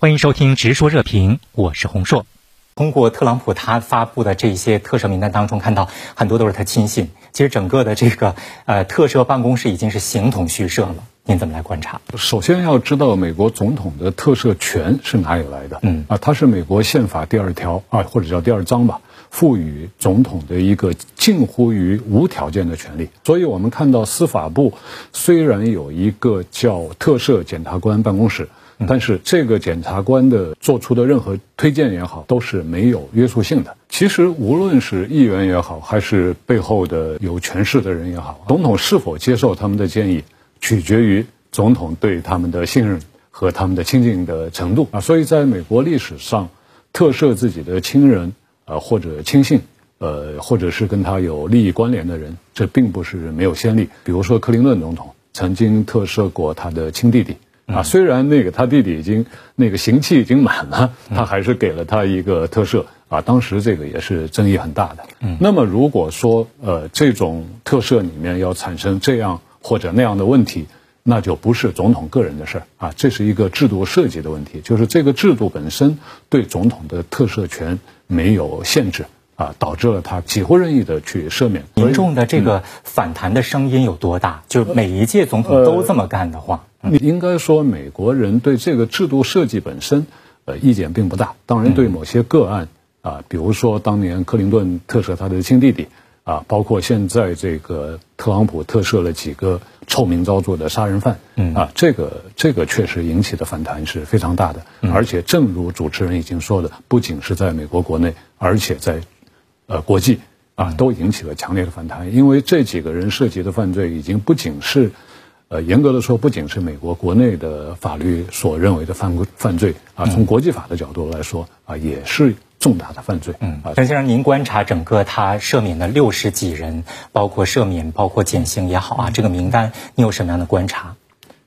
欢迎收听《直说热评》，我是洪硕。通过特朗普他发布的这些特赦名单当中，看到很多都是他亲信。其实整个的这个呃特赦办公室已经是形同虚设了。您怎么来观察？首先要知道美国总统的特赦权是哪里来的？嗯啊，它是美国宪法第二条啊，或者叫第二章吧，赋予总统的一个近乎于无条件的权利。所以我们看到司法部虽然有一个叫特赦检察官办公室。但是这个检察官的做出的任何推荐也好，都是没有约束性的。其实无论是议员也好，还是背后的有权势的人也好，总统是否接受他们的建议，取决于总统对他们的信任和他们的亲近的程度啊。所以在美国历史上，特赦自己的亲人啊或者亲信，呃，或者是跟他有利益关联的人，这并不是没有先例。比如说克林顿总统曾经特赦过他的亲弟弟。啊，虽然那个他弟弟已经那个刑期已经满了，他还是给了他一个特赦啊。当时这个也是争议很大的。嗯，那么如果说呃这种特赦里面要产生这样或者那样的问题，那就不是总统个人的事儿啊，这是一个制度设计的问题，就是这个制度本身对总统的特赦权没有限制啊，导致了他几乎任意的去赦免。民众的这个反弹的声音有多大？就每一届总统都这么干的话。你应该说，美国人对这个制度设计本身，呃，意见并不大。当然，对某些个案啊，比如说当年克林顿特赦他的亲弟弟，啊，包括现在这个特朗普特赦了几个臭名昭著的杀人犯，啊，这个这个确实引起的反弹是非常大的。而且，正如主持人已经说的，不仅是在美国国内，而且在呃国际啊，都引起了强烈的反弹。因为这几个人涉及的犯罪，已经不仅是。呃，严格的说，不仅是美国国内的法律所认为的犯犯罪啊，从国际法的角度来说啊，也是重大的犯罪。嗯，陈先生，您观察整个他赦免的六十几人，包括赦免，包括减刑也好啊，这个名单，你有什么样的观察？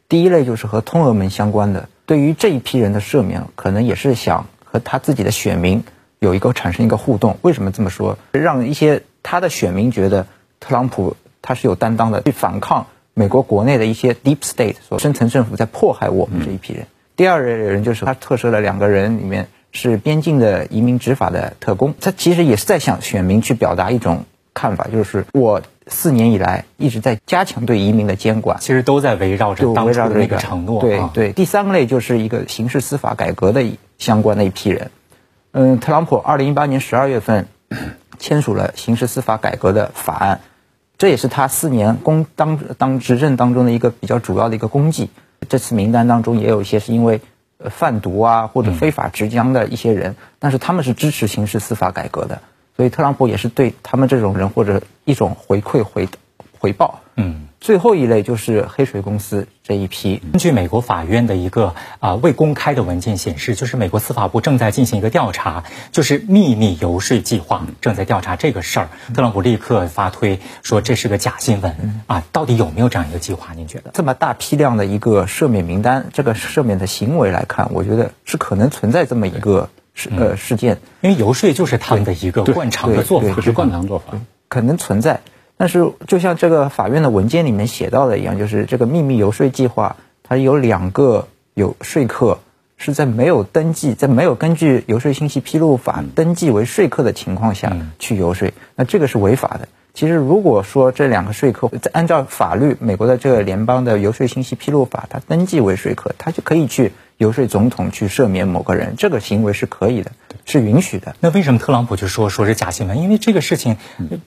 第一类就是和通俄门相关的，对于这一批人的赦免，可能也是想和他自己的选民有一个产生一个互动。为什么这么说？让一些他的选民觉得特朗普他是有担当的，去反抗。美国国内的一些 deep state 所深层政府在迫害我们这一批人。第二类人就是他特赦了两个人，里面是边境的移民执法的特工。他其实也是在向选民去表达一种看法，就是我四年以来一直在加强对移民的监管。其实都在围绕着当初的那个承诺。对对。第三类就是一个刑事司法改革的相关的一批人。嗯，特朗普二零一八年十二月份签署了刑事司法改革的法案。这也是他四年公当当执政当中的一个比较主要的一个功绩。这次名单当中也有一些是因为贩毒啊或者非法执枪的一些人，但是他们是支持刑事司法改革的，所以特朗普也是对他们这种人或者一种回馈回回报。嗯。最后一类就是黑水公司这一批。根据美国法院的一个啊未公开的文件显示，就是美国司法部正在进行一个调查，就是秘密游说计划正在调查这个事儿。特朗普立刻发推说这是个假新闻啊！到底有没有这样一个计划？您觉得？这么大批量的一个赦免名单，这个赦免的行为来看，我觉得是可能存在这么一个事呃事件，因为游说就是他们的一个惯常的做法，是惯常做法，可能存在。但是，就像这个法院的文件里面写到的一样，就是这个秘密游说计划，它有两个有说客是在没有登记、在没有根据游说信息披露法登记为说客的情况下去游说，那这个是违法的。其实，如果说这两个说客在按照法律，美国的这个联邦的游说信息披露法，他登记为说客，他就可以去游说总统去赦免某个人，这个行为是可以的，是允许的。那为什么特朗普就说说是假新闻？因为这个事情，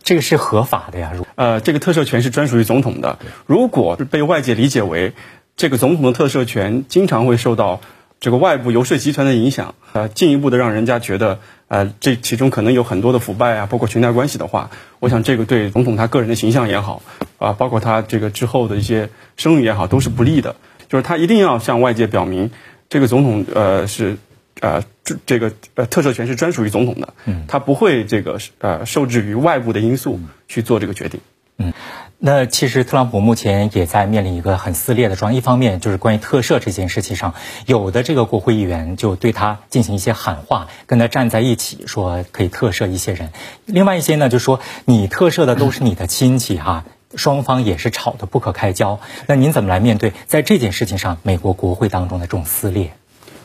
这个是合法的呀。呃，这个特赦权是专属于总统的。如果被外界理解为这个总统的特赦权经常会受到这个外部游说集团的影响，呃，进一步的让人家觉得。呃，这其中可能有很多的腐败啊，包括裙带关系的话，我想这个对总统他个人的形象也好，啊，包括他这个之后的一些声誉也好，都是不利的。就是他一定要向外界表明，这个总统呃是呃这这个呃特赦权是专属于总统的，他不会这个呃受制于外部的因素去做这个决定。嗯。那其实特朗普目前也在面临一个很撕裂的状况。一方面就是关于特赦这件事情上，有的这个国会议员就对他进行一些喊话，跟他站在一起，说可以特赦一些人。另外一些呢，就说你特赦的都是你的亲戚哈，双方也是吵得不可开交。那您怎么来面对在这件事情上美国国会当中的这种撕裂？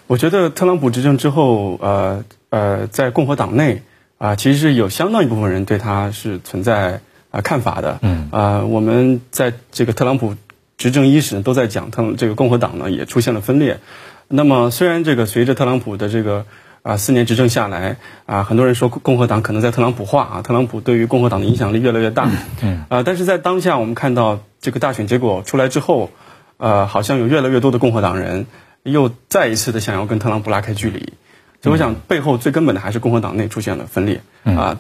我觉得特朗普执政之后，呃呃，在共和党内啊，其实有相当一部分人对他是存在啊看法的。嗯啊，我们在这个特朗普执政伊始都在讲，特这个共和党呢也出现了分裂。那么虽然这个随着特朗普的这个啊四年执政下来啊，很多人说共和党可能在特朗普化啊，特朗普对于共和党的影响力越来越大。嗯啊，但是在当下我们看到这个大选结果出来之后，呃，好像有越来越多的共和党人。又再一次的想要跟特朗普拉开距离，所以我想背后最根本的还是共和党内出现了分裂啊，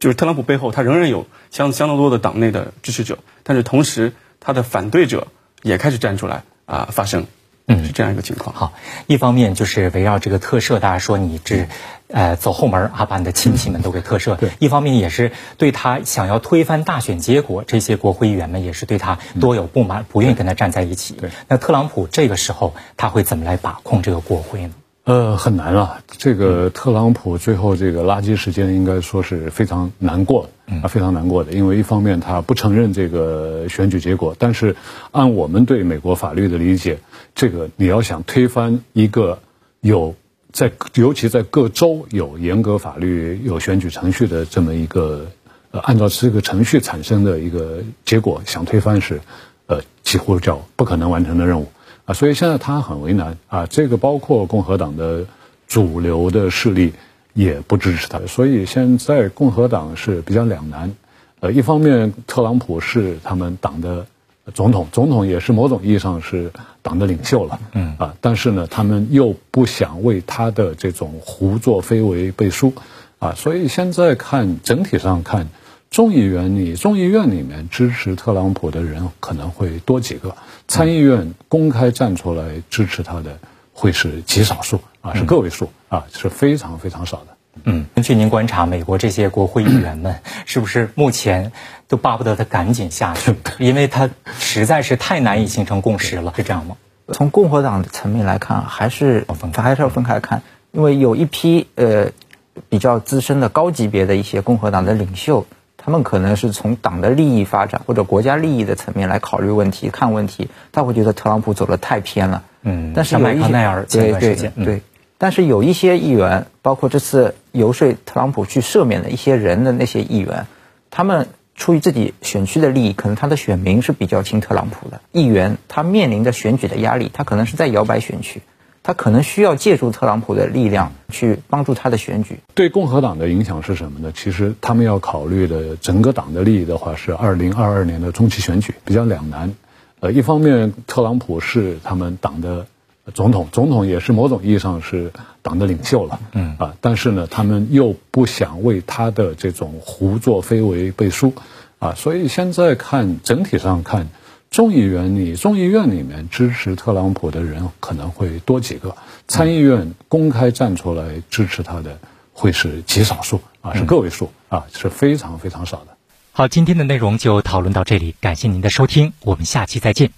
就是特朗普背后他仍然有相相当多的党内的支持者，但是同时他的反对者也开始站出来啊发声，嗯，是这样一个情况。好，一方面就是围绕这个特赦，大家说你这。呃，走后门啊，把你的亲戚们都给特赦。对，一方面也是对他想要推翻大选结果，这些国会议员们也是对他多有不满，不愿意跟他站在一起。对，那特朗普这个时候他会怎么来把控这个国会呢？呃，很难啊。这个特朗普最后这个垃圾时间应该说是非常难过，啊，非常难过的。因为一方面他不承认这个选举结果，但是按我们对美国法律的理解，这个你要想推翻一个有。在尤其在各州有严格法律、有选举程序的这么一个，呃，按照这个程序产生的一个结果，想推翻是，呃，几乎叫不可能完成的任务啊。所以现在他很为难啊。这个包括共和党的主流的势力也不支持他，所以现在共和党是比较两难。呃，一方面特朗普是他们党的。总统，总统也是某种意义上是党的领袖了，嗯啊，但是呢，他们又不想为他的这种胡作非为背书，啊，所以现在看整体上看，众议员里众议院里面支持特朗普的人可能会多几个，参议院公开站出来支持他的会是极少数，啊，是个位数，啊，是非常非常少的。嗯，根据您观察，美国这些国会议员们 是不是目前都巴不得他赶紧下去？因为他实在是太难以形成共识了，是这样吗？从共和党的层面来看，还是还是要分开看，因为有一批呃比较资深的高级别的一些共和党的领袖，他们可能是从党的利益发展或者国家利益的层面来考虑问题、看问题，他会觉得特朗普走的太偏了。嗯，但是麦康奈尔对对对。但是有一些议员，包括这次游说特朗普去赦免的一些人的那些议员，他们出于自己选区的利益，可能他的选民是比较亲特朗普的。议员他面临着选举的压力，他可能是在摇摆选区，他可能需要借助特朗普的力量去帮助他的选举。对共和党的影响是什么呢？其实他们要考虑的整个党的利益的话，是二零二二年的中期选举比较两难。呃，一方面特朗普是他们党的。总统，总统也是某种意义上是党的领袖了，嗯啊，但是呢，他们又不想为他的这种胡作非为背书，啊，所以现在看整体上看，众议员里众议院里面支持特朗普的人可能会多几个，参议院公开站出来支持他的会是极少数，啊，是个位数，啊，是非常非常少的。好，今天的内容就讨论到这里，感谢您的收听，我们下期再见。